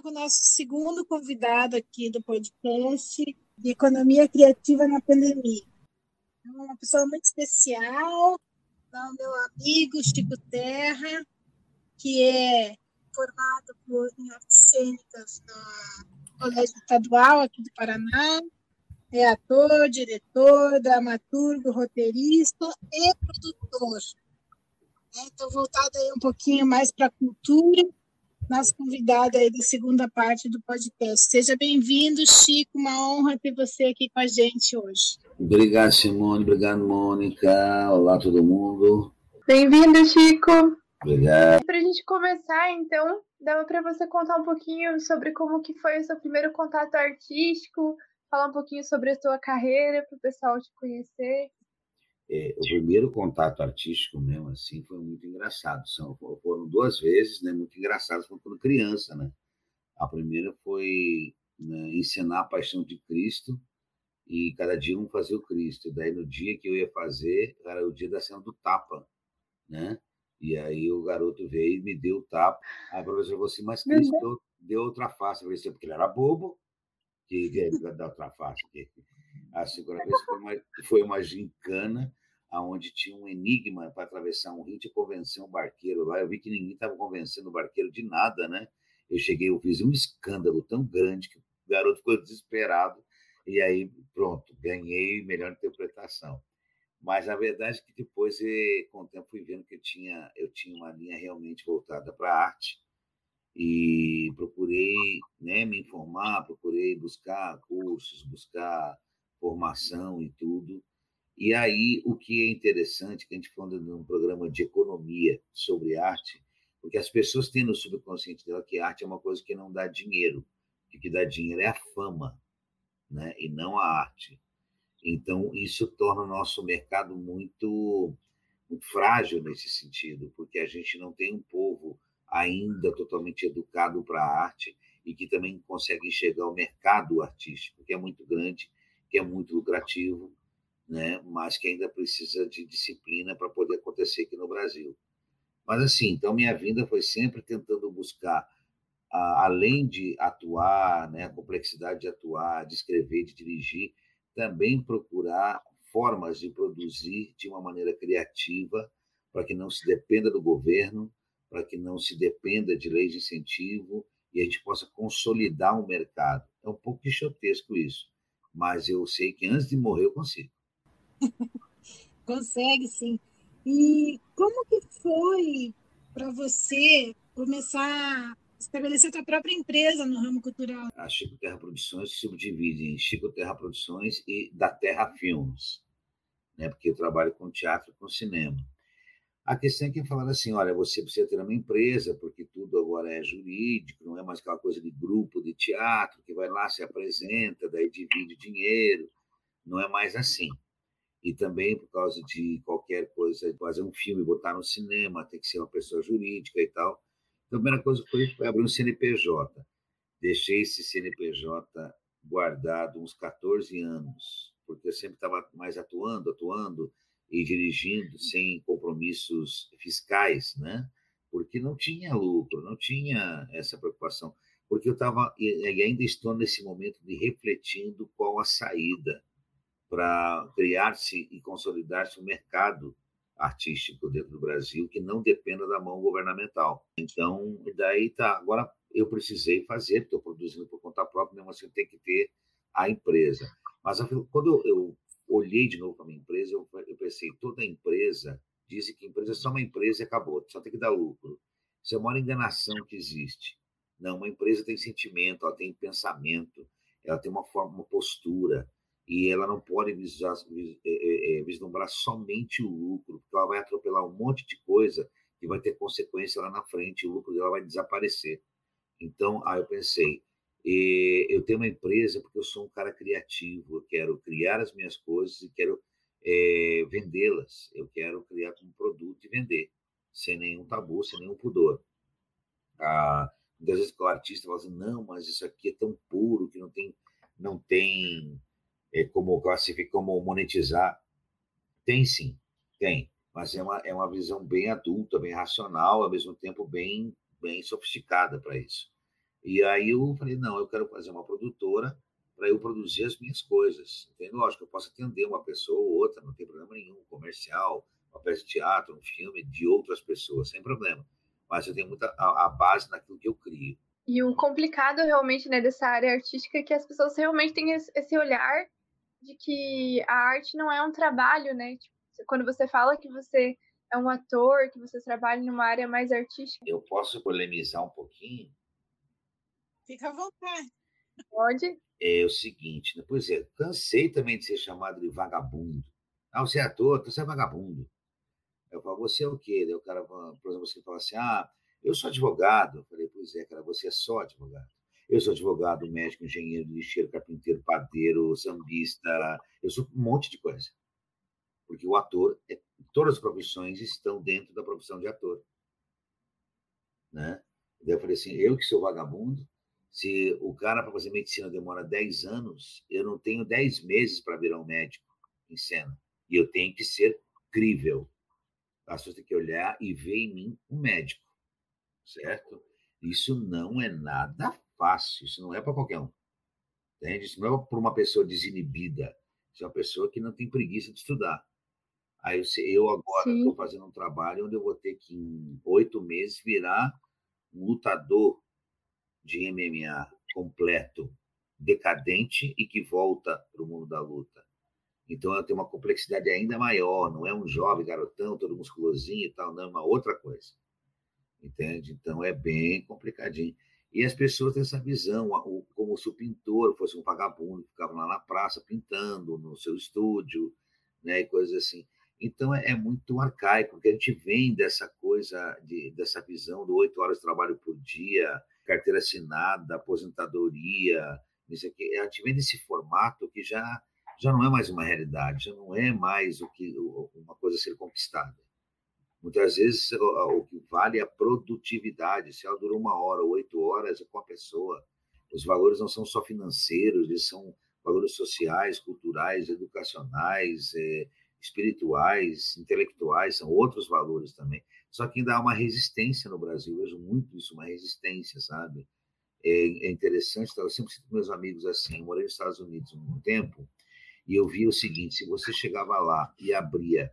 com o nosso segundo convidado aqui do podcast de Economia Criativa na Pandemia. É uma pessoa muito especial, é meu amigo Chico Terra, que é formado por, em artes cênicas no Colégio Estadual aqui do Paraná, é ator, diretor, dramaturgo, roteirista e produtor. Então, voltado aí um pouquinho mais para a cultura, nosso convidado aí da segunda parte do podcast. Seja bem-vindo, Chico, uma honra ter você aqui com a gente hoje. Obrigado, Simone, obrigado, Mônica. Olá, todo mundo. Bem-vindo, Chico. Obrigado. Para a gente começar, então, dava para você contar um pouquinho sobre como que foi o seu primeiro contato artístico, falar um pouquinho sobre a sua carreira para o pessoal te conhecer. É, o primeiro contato artístico mesmo assim foi muito engraçado. São, foram duas vezes, né, muito engraçadas quando criança, né? A primeira foi né, ensinar a Paixão de Cristo e cada dia um fazia o Cristo. Daí no dia que eu ia fazer era o dia da cena do tapa, né? E aí o garoto veio e me deu o tapa. Aí a professora falou assim, mas Cristo deu, outra face. Eu falei assim, porque ele era bobo, que, que dar outra face. Que, a segunda vez foi uma, foi uma gincana onde tinha um enigma para atravessar um rio e convencer um barqueiro lá. Eu vi que ninguém estava convencendo o barqueiro de nada, né? Eu cheguei, eu fiz um escândalo tão grande que o garoto ficou desesperado e aí, pronto, ganhei melhor interpretação. Mas a verdade é que depois, eh, com o tempo, fui vendo que eu tinha, eu tinha uma linha realmente voltada para a arte e procurei né, me informar, procurei buscar cursos, buscar formação e tudo. E aí, o que é interessante, que a gente falando num programa de economia sobre arte, porque as pessoas têm no subconsciente dela que arte é uma coisa que não dá dinheiro, que o que dá dinheiro é a fama, né? e não a arte. Então, isso torna o nosso mercado muito, muito frágil nesse sentido, porque a gente não tem um povo ainda totalmente educado para a arte e que também consegue enxergar o mercado artístico, que é muito grande que é muito lucrativo, né? mas que ainda precisa de disciplina para poder acontecer aqui no Brasil. Mas assim, então minha vinda foi sempre tentando buscar, além de atuar, né, a complexidade de atuar, de escrever, de dirigir, também procurar formas de produzir de uma maneira criativa, para que não se dependa do governo, para que não se dependa de leis de incentivo e a gente possa consolidar o um mercado. É um pouco quixotesco isso mas eu sei que antes de morrer eu consigo. Consegue, sim. E como que foi para você começar a estabelecer a sua própria empresa no ramo cultural? A Chico Terra Produções se subdivide em Chico Terra Produções e da Terra Filmes, né? porque eu trabalho com teatro e com cinema. A questão é que falaram assim, olha, você precisa ter uma empresa, porque tudo agora é jurídico, não é mais aquela coisa de grupo de teatro, que vai lá, se apresenta, daí divide dinheiro, não é mais assim. E também por causa de qualquer coisa, fazer um filme, botar no cinema, tem que ser uma pessoa jurídica e tal. Então, a primeira coisa foi, abrir um CNPJ. Deixei esse CNPJ guardado uns 14 anos, porque eu sempre estava mais atuando, atuando, e dirigindo sem compromissos fiscais, né? Porque não tinha lucro, não tinha essa preocupação. Porque eu estava, e ainda estou nesse momento de refletindo qual a saída para criar-se e consolidar-se um mercado artístico dentro do Brasil que não dependa da mão governamental. Então, daí tá. Agora eu precisei fazer, estou produzindo por conta própria, mesmo assim tem que ter a empresa. Mas quando eu olhei de novo para minha empresa, eu, eu pensei, toda empresa dizem que empresa é só uma empresa e acabou, só tem que dar lucro. Isso é a maior enganação que existe. Não, uma empresa tem sentimento, ela tem pensamento, ela tem uma forma, uma postura, e ela não pode vislumbrar, é, é, é, vislumbrar somente o lucro, porque ela vai atropelar um monte de coisa que vai ter consequência lá na frente, o lucro dela vai desaparecer. Então, aí eu pensei, e eu tenho uma empresa porque eu sou um cara criativo, eu quero criar as minhas coisas e quero é, vendê-las. Eu quero criar um produto e vender, sem nenhum tabu, sem nenhum pudor. Ah, muitas vezes o artista fala assim, não, mas isso aqui é tão puro que não tem, não tem é, como classificar, como monetizar. Tem sim, tem, mas é uma, é uma visão bem adulta, bem racional, ao mesmo tempo bem, bem sofisticada para isso. E aí eu falei, não, eu quero fazer uma produtora para eu produzir as minhas coisas. Entende? Lógico, eu posso atender uma pessoa ou outra, não tem problema nenhum, comercial, uma peça de teatro, um filme de outras pessoas, sem problema. Mas eu tenho muita a, a base naquilo que eu crio. E o complicado realmente né, dessa área artística é que as pessoas realmente têm esse olhar de que a arte não é um trabalho, né? Tipo, quando você fala que você é um ator, que você trabalha numa área mais artística. Eu posso polemizar um pouquinho? Fica à vontade. Pode. É o seguinte, né? pois é, cansei também de ser chamado de vagabundo. Ah, você é ator, você é vagabundo. Eu falo, você é o quê? Daí o cara, por exemplo, você fala assim, ah, eu sou advogado. Eu falei, pois é, cara, você é só advogado. Eu sou advogado, médico, engenheiro, lixeiro, carpinteiro, padeiro, sambista, eu sou um monte de coisa. Porque o ator, é, todas as profissões estão dentro da profissão de ator. Né? Daí eu falei assim, eu que sou vagabundo, se o cara para fazer medicina demora 10 anos, eu não tenho 10 meses para virar um médico em cena. E eu tenho que ser crível. As pessoas têm que olhar e ver em mim um médico, certo? Isso não é nada fácil, isso não é para qualquer um. Entende? Isso não é para uma pessoa desinibida, isso é uma pessoa que não tem preguiça de estudar. Aí eu agora estou fazendo um trabalho onde eu vou ter que, em oito meses, virar um lutador de MMA completo, decadente e que volta para o mundo da luta. Então ela tem uma complexidade ainda maior, não é um jovem garotão, todo musculosinho e tal, não, é uma outra coisa. Entende? Então é bem complicadinho. E as pessoas têm essa visão, como se o pintor fosse um vagabundo, que ficava lá na praça pintando no seu estúdio, né, e coisas assim. Então é, é muito arcaico, porque a gente vem dessa coisa, de, dessa visão do oito horas de trabalho por dia, carteira assinada, aposentadoria, isso aqui. A gente vem desse formato que já já não é mais uma realidade, já não é mais o que uma coisa a ser conquistada. Muitas vezes o, que vale é a produtividade. Se ela durou uma hora oito horas, é com a pessoa. Os valores não são só financeiros, eles são valores sociais, culturais, educacionais, é, espirituais, intelectuais, são outros valores também. Só que ainda há uma resistência no Brasil, eu vejo muito isso, uma resistência, sabe? É, é interessante, eu sempre sinto meus amigos assim, eu morei nos Estados Unidos um tempo, e eu via o seguinte: se você chegava lá e abria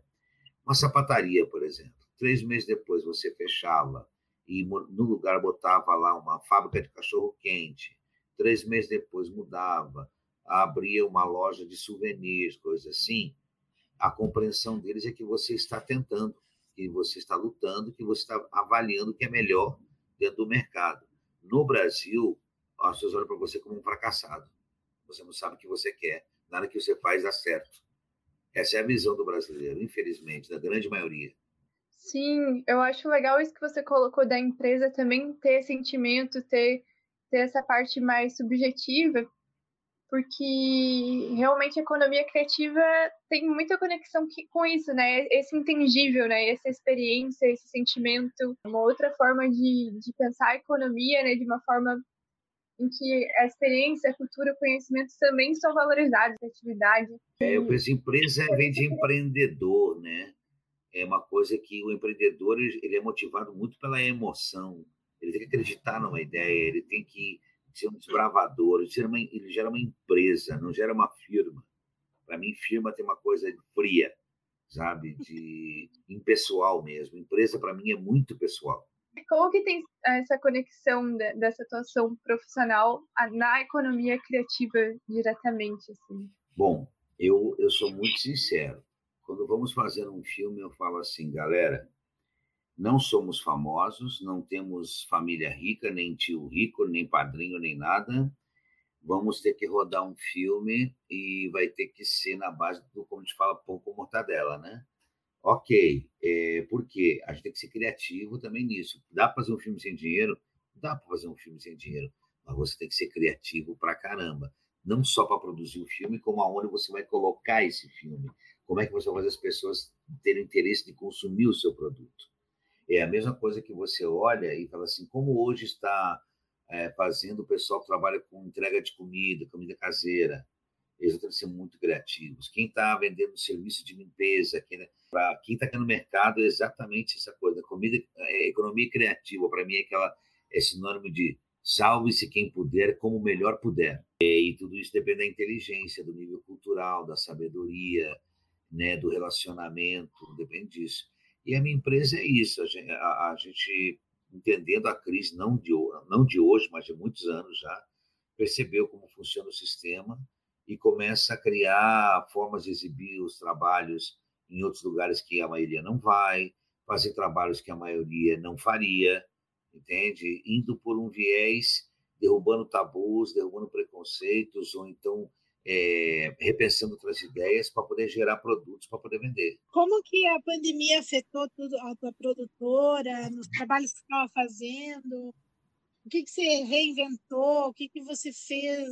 uma sapataria, por exemplo, três meses depois você fechava e no lugar botava lá uma fábrica de cachorro quente, três meses depois mudava, abria uma loja de souvenirs, coisas assim, a compreensão deles é que você está tentando, que você está lutando, que você está avaliando o que é melhor dentro do mercado. No Brasil, as pessoas olham para você como um fracassado. Você não sabe o que você quer, nada que você faz dá certo. Essa é a visão do brasileiro, infelizmente, da grande maioria. Sim, eu acho legal isso que você colocou da empresa também ter sentimento, ter, ter essa parte mais subjetiva, porque realmente a economia criativa tem muita conexão com isso, né? Esse intangível, né? Essa experiência, esse sentimento, uma outra forma de, de pensar a economia, né? De uma forma em que a experiência, a cultura, o conhecimento também são valorizados, a atividade. É, eu penso, empresa vem de empreendedor, né? É uma coisa que o empreendedor ele é motivado muito pela emoção. Ele tem que acreditar numa ideia, ele tem que ser um desbravador, ele gera uma, ele gera uma empresa, não gera uma firma. Para mim, firma tem uma coisa fria, sabe? De impessoal mesmo. Empresa, para mim, é muito pessoal. Como que tem essa conexão dessa atuação profissional na economia criativa diretamente? Assim? Bom, eu, eu sou muito sincero. Quando vamos fazer um filme, eu falo assim, galera, não somos famosos, não temos família rica, nem tio rico, nem padrinho, nem nada. Vamos ter que rodar um filme e vai ter que ser na base do, como a gente fala, pão com mortadela, né? Ok, é, por quê? A gente tem que ser criativo também nisso. Dá para fazer um filme sem dinheiro? Dá para fazer um filme sem dinheiro, mas você tem que ser criativo para caramba. Não só para produzir o filme, como aonde você vai colocar esse filme. Como é que você vai fazer as pessoas terem interesse de consumir o seu produto. É a mesma coisa que você olha e fala assim, como hoje está é, fazendo o pessoal que trabalha com entrega de comida, comida caseira, eles têm que ser muito criativos. Quem está vendendo serviço de limpeza, quem está aqui no mercado, é exatamente essa coisa. Comida, é, economia criativa, para mim, é aquela, é sinônimo de salve-se quem puder, como melhor puder. E tudo isso depende da inteligência, do nível cultural, da sabedoria, né, do relacionamento, depende disso. E a minha empresa é isso, a gente, a, a gente entendendo a crise não de, não de hoje, mas de muitos anos já, percebeu como funciona o sistema e começa a criar formas de exibir os trabalhos em outros lugares que a maioria não vai, fazer trabalhos que a maioria não faria, entende? Indo por um viés, derrubando tabus, derrubando preconceitos, ou então é, repensando outras ideias para poder gerar produtos para poder vender. Como que a pandemia afetou tudo, a tua produtora, nos trabalhos que você estava fazendo? O que, que você reinventou? O que, que você fez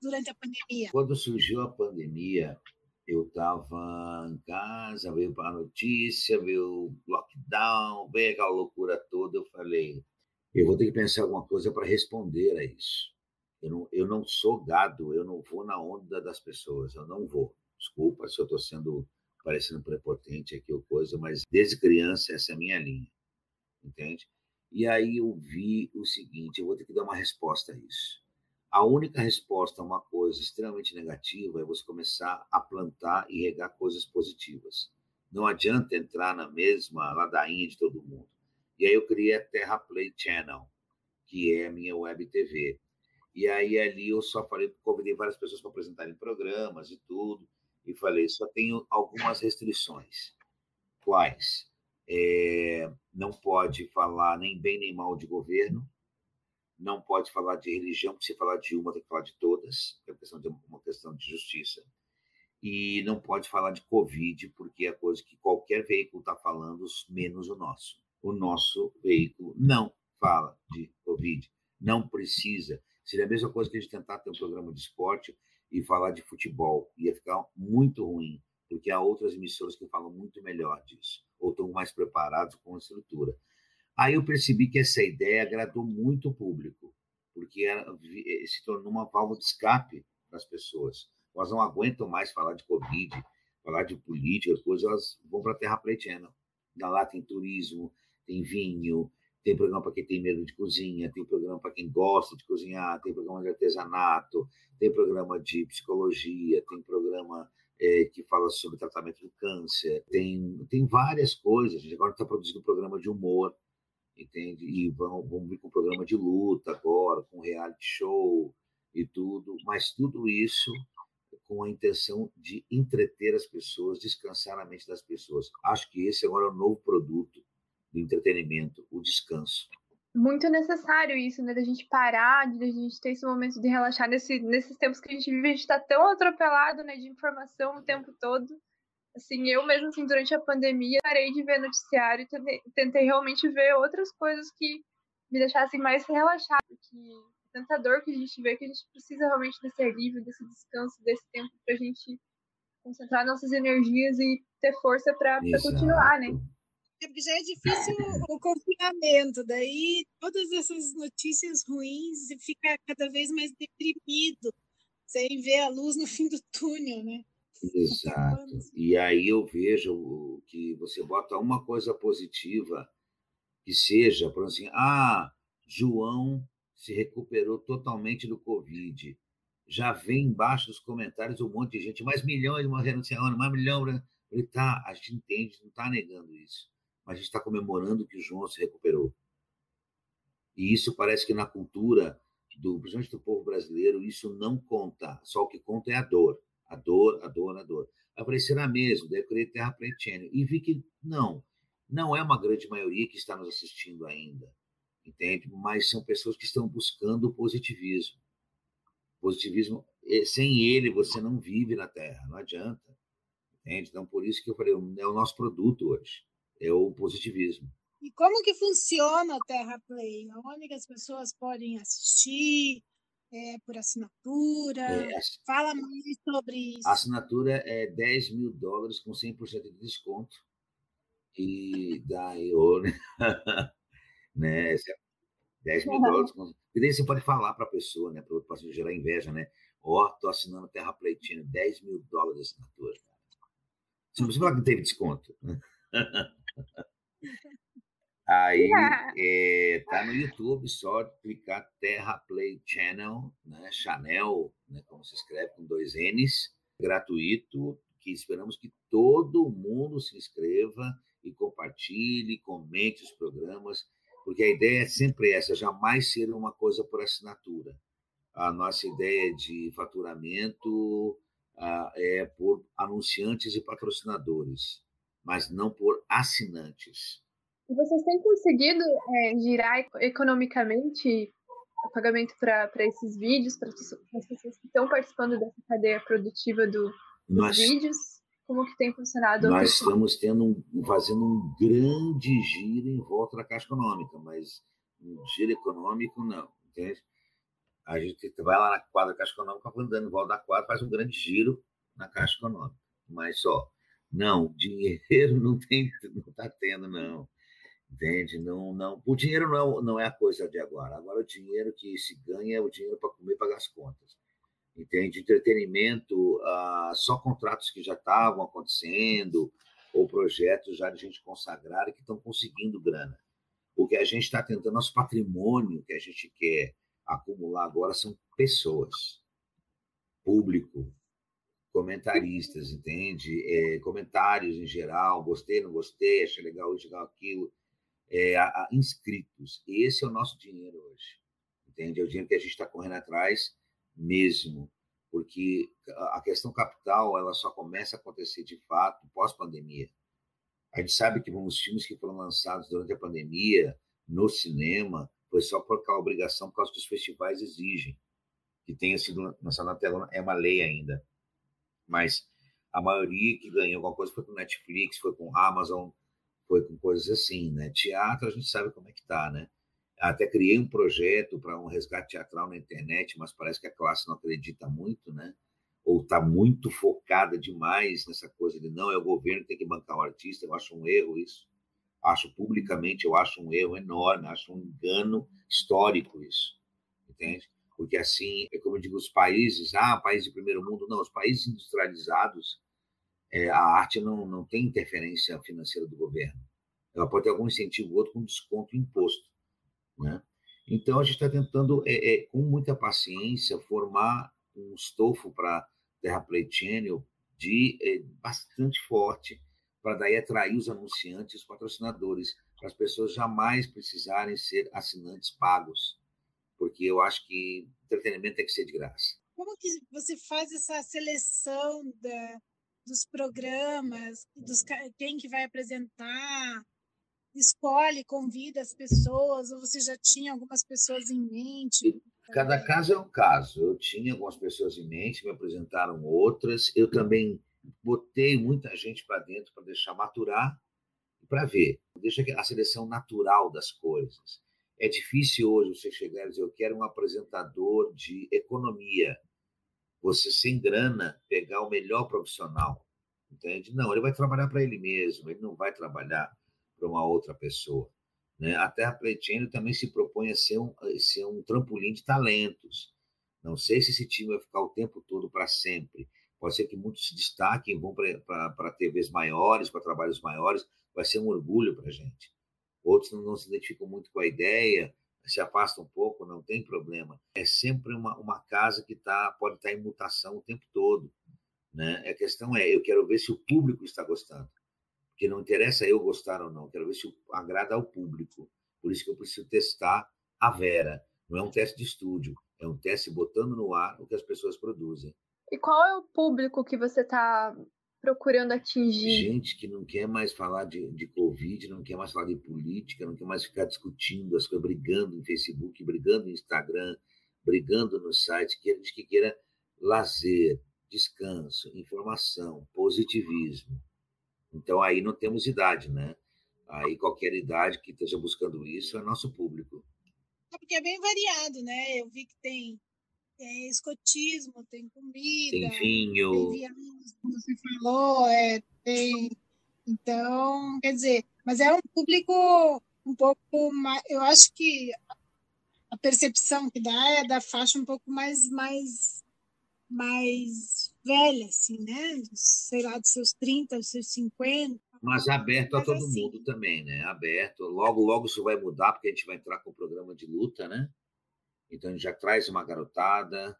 durante a pandemia? Quando surgiu a pandemia, eu estava em casa, veio para a notícia, veio o lockdown, veio aquela loucura toda. Eu falei, eu vou ter que pensar alguma coisa para responder a isso. Eu não, eu não sou gado, eu não vou na onda das pessoas, eu não vou. Desculpa se eu estou sendo parecendo prepotente aqui ou coisa, mas desde criança essa é a minha linha, entende? E aí eu vi o seguinte, eu vou ter que dar uma resposta a isso. A única resposta a uma coisa extremamente negativa é você começar a plantar e regar coisas positivas. Não adianta entrar na mesma ladainha de todo mundo. E aí eu criei a Terra Play Channel, que é a minha web TV. E aí ali eu só falei, convidei várias pessoas para apresentarem programas e tudo, e falei, só tenho algumas restrições. Quais? É, não pode falar nem bem nem mal de governo, não pode falar de religião, porque se falar de uma tem que falar de todas, é uma questão de, uma questão de justiça. E não pode falar de Covid, porque é coisa que qualquer veículo está falando, menos o nosso. O nosso veículo não fala de Covid, não precisa. Seria a mesma coisa que a gente tentar ter um programa de esporte e falar de futebol. Ia ficar muito ruim, porque há outras emissoras que falam muito melhor disso, ou estão mais preparados com a estrutura. Aí eu percebi que essa ideia agradou muito o público, porque eh, se tornou uma válvula de escape para as pessoas. Elas não aguentam mais falar de Covid, falar de política, coisas, elas vão para a Terra Platiana. Lá tem turismo, tem vinho, tem programa para quem tem medo de cozinha, tem programa para quem gosta de cozinhar, tem programa de artesanato, tem programa de psicologia, tem programa é, que fala sobre tratamento do câncer, tem, tem várias coisas. A gente agora está produzindo um programa de humor, entende? E vão, vão vir com um programa de luta agora, com reality show e tudo, mas tudo isso com a intenção de entreter as pessoas, descansar a mente das pessoas. Acho que esse agora é o novo produto do entretenimento, o descanso. Muito necessário isso, né? Da gente parar, de a gente ter esse momento de relaxar nesse, nesses tempos que a gente vive, a gente está tão atropelado, né, de informação o tempo todo. Assim, eu mesmo, assim, durante a pandemia, parei de ver noticiário e tentei, tentei realmente ver outras coisas que me deixassem mais relaxado, porque tanta dor que a gente vê que a gente precisa realmente desse alívio, desse descanso, desse tempo pra gente concentrar nossas energias e ter força para continuar, né? É porque já é difícil o confinamento, daí todas essas notícias ruins fica cada vez mais deprimido, sem ver a luz no fim do túnel, né? Exato. E aí eu vejo que você bota uma coisa positiva, que seja, por assim, ah, João se recuperou totalmente do Covid. Já vem embaixo dos comentários um monte de gente, mais milhões morreram esse ano, mais milhão. Ele tá, a gente entende, não está negando isso mas a gente está comemorando que João se recuperou. E isso parece que na cultura, do, principalmente do povo brasileiro, isso não conta. Só o que conta é a dor. A dor, a dor, a dor. Será mesmo? Daí eu criei Terra Pretênio. E vi que não, não é uma grande maioria que está nos assistindo ainda, entende? Mas são pessoas que estão buscando o positivismo. Positivismo, sem ele você não vive na Terra, não adianta. Entende? Então, por isso que eu falei, é o nosso produto hoje é o positivismo. E como que funciona o Terra Play? Onde as pessoas podem assistir? É, por assinatura? É, Fala mais sobre isso. A assinatura é 10 mil dólares com 100% de desconto. E daí, oh, né? né? 10 mil uhum. dólares. Com... E daí você pode falar para a pessoa, né? Para o paciente gerar inveja, né? Ó, oh, tô assinando Terra Platina, 10 mil dólares de assinatura. Você não precisa falar que teve desconto. Aí é, tá no YouTube, só clicar Terra Play Channel, né? Chanel, né? como se escreve com dois N's, gratuito, que esperamos que todo mundo se inscreva e compartilhe, comente os programas, porque a ideia é sempre essa, jamais ser uma coisa por assinatura. A nossa ideia de faturamento ah, é por anunciantes e patrocinadores, mas não por assinantes. Vocês têm conseguido é, girar economicamente o pagamento para esses vídeos, para as pessoas que estão participando dessa cadeia produtiva do, dos nós, vídeos? Como que tem funcionado? Nós estamos tendo um, fazendo um grande giro em volta da Caixa Econômica, mas um giro econômico não, entende? A gente vai lá na quadra da Caixa Econômica, andando em volta da quadra, faz um grande giro na Caixa Econômica. Mas só, não, dinheiro não tem, não está tendo, não. Entende? Não, não, o dinheiro não, não é a coisa de agora. Agora, o dinheiro que se ganha é o dinheiro para comer e pagar as contas. Entende? Entretenimento, ah, só contratos que já estavam acontecendo, ou projetos já de gente consagrada que estão conseguindo grana. O que a gente está tentando, nosso patrimônio que a gente quer acumular agora são pessoas, público, comentaristas, entende? É, comentários em geral, gostei, não gostei, achei legal isso, legal aquilo é, a, a inscritos. Esse é o nosso dinheiro hoje, entende? É o dinheiro que a gente está correndo atrás mesmo, porque a questão capital ela só começa a acontecer de fato pós-pandemia. A gente sabe que os filmes que foram lançados durante a pandemia no cinema foi só por causa obrigação, por causa dos festivais exigem que tenha sido lançado na tela, é uma lei ainda. Mas a maioria que ganhou alguma coisa foi com Netflix, foi com Amazon, foi com coisas assim, né? Teatro a gente sabe como é que tá, né? Até criei um projeto para um resgate teatral na internet, mas parece que a classe não acredita muito, né? Ou está muito focada demais nessa coisa de não, é o governo que tem que bancar o artista. Eu acho um erro isso. Acho publicamente, eu acho um erro enorme, acho um engano histórico isso, entende? Porque assim, é como eu digo, os países, ah, país de primeiro mundo, não, os países industrializados, é, a arte não, não tem interferência financeira do governo. Ela pode ter algum incentivo outro com desconto imposto. Né? Então, a gente está tentando, é, é, com muita paciência, formar um estofo para Terra Play Channel de, é, bastante forte, para daí atrair os anunciantes, os patrocinadores, para as pessoas jamais precisarem ser assinantes pagos, porque eu acho que entretenimento tem que ser de graça. Como que você faz essa seleção da, dos programas, dos, quem que vai apresentar, escolhe, convida as pessoas, ou você já tinha algumas pessoas em mente? Cada caso é um caso. Eu tinha algumas pessoas em mente, me apresentaram outras. Eu também botei muita gente para dentro para deixar maturar e para ver. Deixa a seleção natural das coisas. É difícil hoje você chegar e dizer: eu quero um apresentador de economia você sem grana pegar o melhor profissional, entende? Não, ele vai trabalhar para ele mesmo, ele não vai trabalhar para uma outra pessoa. Né? A Terra Pleitiano também se propõe a ser um, a ser um trampolim de talentos. Não sei se esse time vai ficar o tempo todo para sempre. Pode ser que muitos se destaquem, vão para TVs maiores, para trabalhos maiores. Vai ser um orgulho para a gente. Outros não, se identificam muito com a ideia, se afasta um pouco, não tem problema. É sempre uma, uma casa que tá, pode estar tá em mutação o tempo todo. Né? A questão é, eu quero ver se o público está gostando. Porque não interessa eu gostar ou não, quero ver se agrada ao público. Por isso que eu preciso testar a Vera. Não é um teste de estúdio, é um teste botando no ar o que as pessoas produzem. E qual é o público que você está procurando atingir? Gente que não quer mais falar de, de Covid, não quer mais falar de política, não quer mais ficar discutindo as coisas, brigando em Facebook, brigando no Instagram, brigando no site, que gente que queira lazer, descanso, informação, positivismo. Então aí não temos idade, né? Aí qualquer idade que esteja buscando isso é nosso público. É porque é bem variado, né? Eu vi que tem tem escotismo, tem comida, tem vinho, tem viagens, como você falou, é, tem. Então, quer dizer, mas é um público um pouco mais. Eu acho que a percepção que dá é da faixa um pouco mais, mais, mais velha, assim, né? Sei lá, dos seus 30, dos seus 50. Mas aberto a todo assim... mundo também, né? Aberto. Logo, logo isso vai mudar, porque a gente vai entrar com o programa de luta, né? Então a gente já traz uma garotada,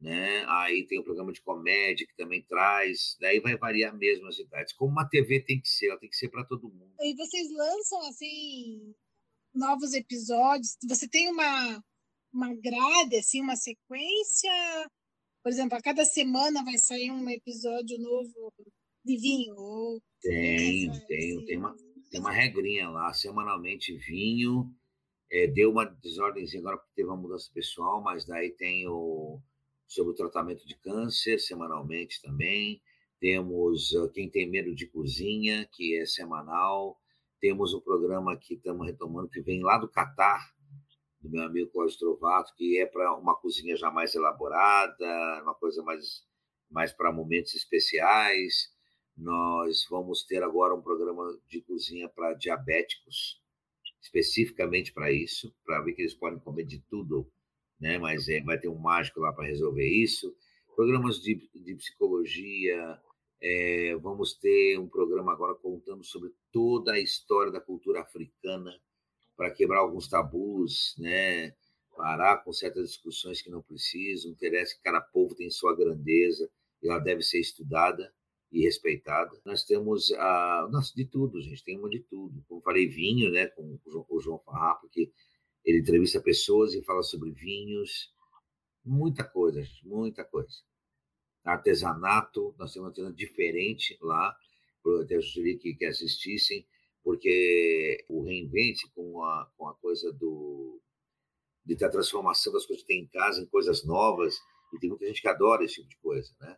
né? Aí tem o programa de comédia que também traz, daí vai variar mesmo as idades. Como uma TV tem que ser, ela tem que ser para todo mundo. E vocês lançam assim novos episódios? Você tem uma uma grade assim, uma sequência? Por exemplo, a cada semana vai sair um episódio novo de vinho? Ou... Tem, tem, tem uma tem uma regrinha lá, semanalmente vinho. É, deu uma desordem agora porque teve uma mudança pessoal, mas daí tem o sobre o tratamento de câncer, semanalmente também. Temos uh, Quem Tem Medo de Cozinha, que é semanal. Temos um programa que estamos retomando, que vem lá do Catar, do meu amigo Cláudio Trovato, que é para uma cozinha já mais elaborada, uma coisa mais, mais para momentos especiais. Nós vamos ter agora um programa de cozinha para diabéticos, especificamente para isso, para ver que eles podem comer de tudo né? Mas é, vai ter um mágico lá para resolver isso. Programas de, de psicologia, é, vamos ter um programa agora contando sobre toda a história da cultura africana para quebrar alguns tabus, né? Parar com certas discussões que não precisam. Interessa que cada povo tem sua grandeza e ela deve ser estudada e respeitada. Nós temos a, nossa, de tudo, gente, tem uma de tudo. Como falei, vinho, né, com o João Farrapo, que ele entrevista pessoas e fala sobre vinhos, muita coisa, muita coisa. Artesanato, nós temos um artesanato diferente lá, eu até sugeri que, que assistissem, porque o reinvente com a, com a coisa do de a transformação das coisas que tem em casa em coisas novas, e tem muita gente que adora esse tipo de coisa, né?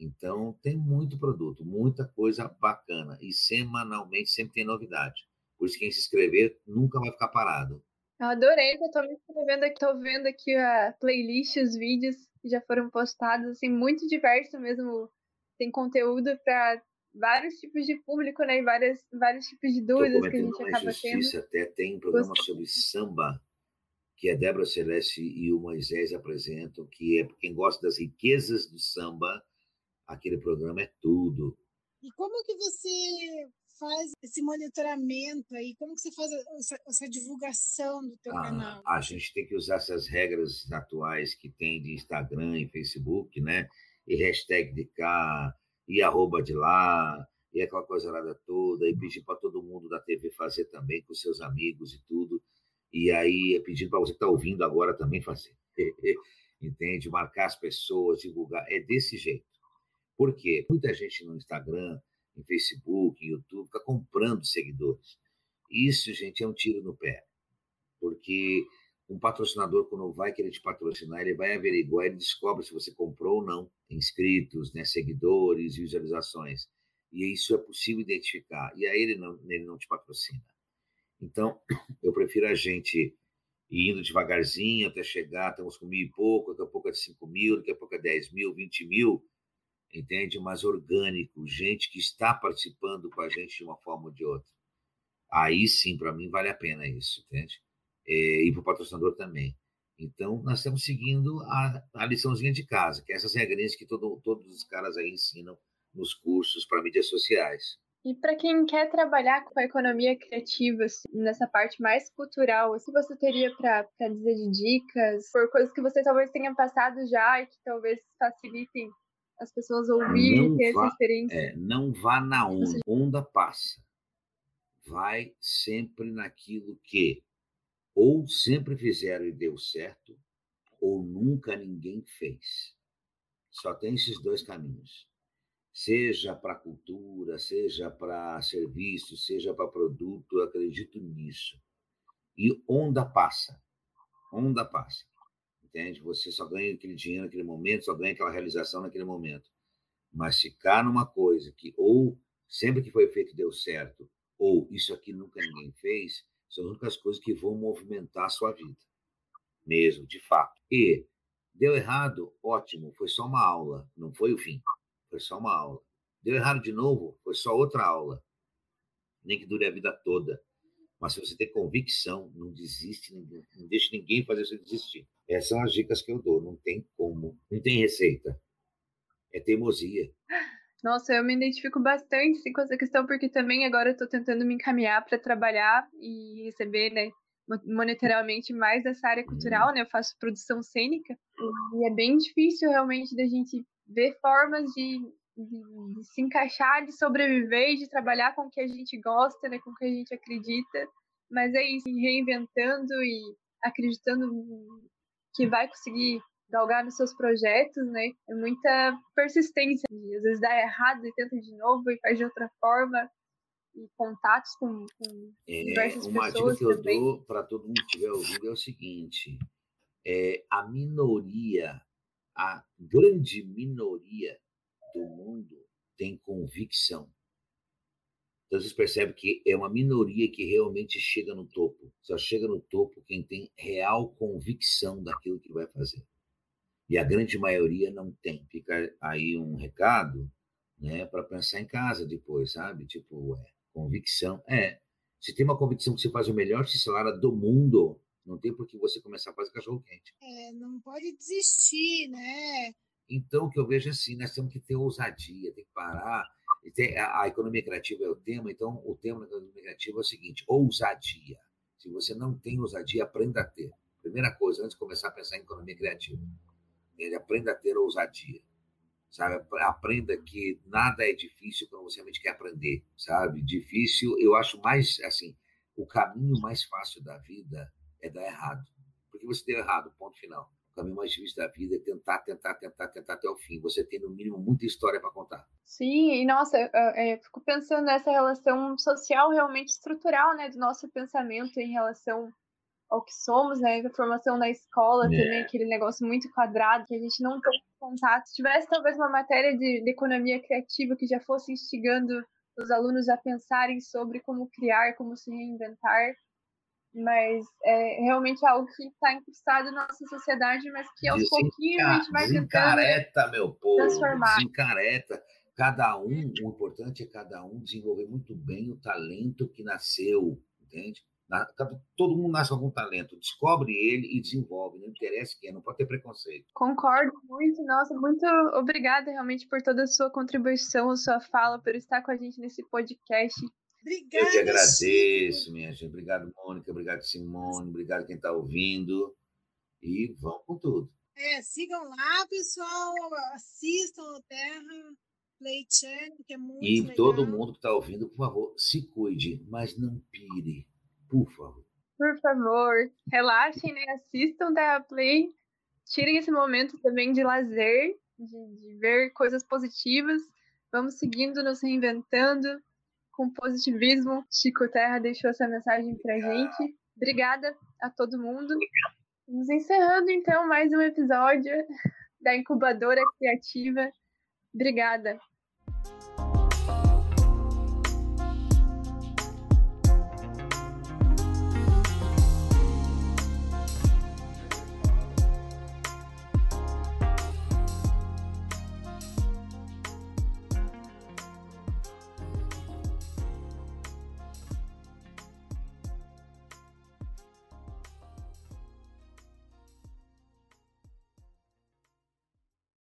Então, tem muito produto, muita coisa bacana, e semanalmente sempre tem novidade. Por isso, quem se inscrever nunca vai ficar parado. Eu adorei, eu tô me inscrevendo aqui, tô vendo aqui a playlist, os vídeos que já foram postados, assim, muito diverso mesmo. Tem conteúdo para vários tipos de público, né? E várias, vários tipos de dúvidas que a gente acaba tendo. Até tem um programa sobre samba que a Débora Celeste e o Moisés apresentam, que é quem gosta das riquezas do samba, aquele programa é tudo. E como que você faz esse monitoramento aí? Como que você faz essa, essa divulgação do teu ah, canal? A gente tem que usar essas regras atuais que tem de Instagram e Facebook, né? E hashtag de cá, e arroba de lá, e aquela coisa lá toda, e pedir para todo mundo da TV fazer também, com seus amigos e tudo. E aí é pedindo para você que está ouvindo agora também fazer. Entende? Marcar as pessoas, divulgar. É desse jeito. Por quê? Muita gente no Instagram em Facebook, em YouTube, fica comprando seguidores. Isso, gente, é um tiro no pé. Porque um patrocinador, quando vai querer te patrocinar, ele vai averiguar, ele descobre se você comprou ou não inscritos, né, seguidores, visualizações. E isso é possível identificar. E aí ele não, ele não te patrocina. Então, eu prefiro a gente ir indo devagarzinho até chegar, estamos com mil e pouco, daqui a pouco é cinco mil, daqui a pouco é dez mil, vinte mil, entende? Mais orgânico, gente que está participando com a gente de uma forma ou de outra. Aí sim, para mim, vale a pena isso, entende? É, e para o patrocinador também. Então, nós estamos seguindo a, a liçãozinha de casa, que é essas regrinhas que todo, todos os caras aí ensinam nos cursos para mídias sociais. E para quem quer trabalhar com a economia criativa, assim, nessa parte mais cultural, o que você teria para dizer de dicas, por coisas que você talvez tenha passado já e que talvez facilitem as pessoas ouvirem, ter vá, essa experiência. É, não vá na onda, onda passa. Vai sempre naquilo que ou sempre fizeram e deu certo, ou nunca ninguém fez. Só tem esses dois caminhos. Seja para cultura, seja para serviço, seja para produto, eu acredito nisso. E onda passa. Onda passa entende? Você só ganha aquele dinheiro naquele momento, só ganha aquela realização naquele momento. Mas ficar numa coisa que ou sempre que foi feito deu certo, ou isso aqui nunca ninguém fez, são as únicas coisas que vão movimentar a sua vida. Mesmo, de fato. E deu errado, ótimo, foi só uma aula, não foi o fim. Foi só uma aula. Deu errado de novo, foi só outra aula. Nem que dure a vida toda. Mas se você tem convicção, não desiste, não deixe ninguém fazer você desistir. Essas são as dicas que eu dou. Não tem como, não tem receita. É teimosia. Nossa, eu me identifico bastante assim, com essa questão, porque também agora eu estou tentando me encaminhar para trabalhar e receber, né, monetariamente mais dessa área cultural, né? Eu faço produção cênica e é bem difícil realmente da gente ver formas de, de, se encaixar, de sobreviver de trabalhar com o que a gente gosta, né? Com o que a gente acredita. Mas é isso, reinventando e acreditando que vai conseguir galgar nos seus projetos, né? É muita persistência. Às vezes dá errado e tenta de novo e faz de outra forma. E contatos com, com é, diversas uma pessoas. Uma dica que eu também. dou para todo mundo que estiver ouvindo é o seguinte: é, a minoria, a grande minoria do mundo tem convicção. Então vocês percebem que é uma minoria que realmente chega no topo. Só chega no topo quem tem real convicção daquilo que vai fazer e a grande maioria não tem. Fica aí um recado, né, para pensar em casa depois, sabe? Tipo, é, convicção. É, se tem uma convicção que você faz o melhor x-salada do mundo, não tem por que você começar a fazer cachorro quente. É, não pode desistir, né? Então, o que eu vejo é assim, nós temos que ter ousadia, tem que parar. A, a, economia criativa é o tema, então o tema da economia criativa é o seguinte: ousadia. Se você não tem ousadia, aprenda a ter. Primeira coisa, antes de começar a pensar em economia criativa ele aprenda a ter ousadia, sabe? Aprenda que nada é difícil quando você realmente quer aprender, sabe? Difícil, eu acho mais, assim, o caminho mais fácil da vida é dar errado. Porque você deu errado, ponto final. Caminho mais difícil da vida é tentar, tentar, tentar, tentar até o fim. Você tem, no mínimo, muita história para contar. Sim, e nossa, eu fico pensando nessa relação social realmente estrutural, né, do nosso pensamento em relação ao que somos, né? A formação na escola é. também, aquele negócio muito quadrado, que a gente não tem contato. Se tivesse talvez uma matéria de, de economia criativa que já fosse instigando os alunos a pensarem sobre como criar, como se reinventar, mas é realmente algo que está incrustado na nossa sociedade, mas que aos pouquinhos a gente vai tentando meu povo, transformar. Cada um, o importante é cada um desenvolver muito bem o talento que nasceu, entende? Todo mundo nasce com algum talento, descobre ele e desenvolve, não interessa quem, não pode ter preconceito. Concordo muito, nossa, muito obrigada realmente por toda a sua contribuição, a sua fala, por estar com a gente nesse podcast. Obrigada. Eu que agradeço, Chico. minha gente. Obrigado, Mônica, obrigado, Simone, obrigado quem está ouvindo. E vamos com tudo. É, sigam lá, pessoal, assistam o Terra. Play Channel, que é muito E legal. todo mundo que está ouvindo, por favor, se cuide, mas não pire por favor. Por favor, relaxem, né? assistam da Play, tirem esse momento também de lazer, de, de ver coisas positivas. Vamos seguindo, nos reinventando com positivismo. Chico Terra deixou essa mensagem pra gente. Obrigada a todo mundo. Vamos encerrando então mais um episódio da Incubadora Criativa. Obrigada.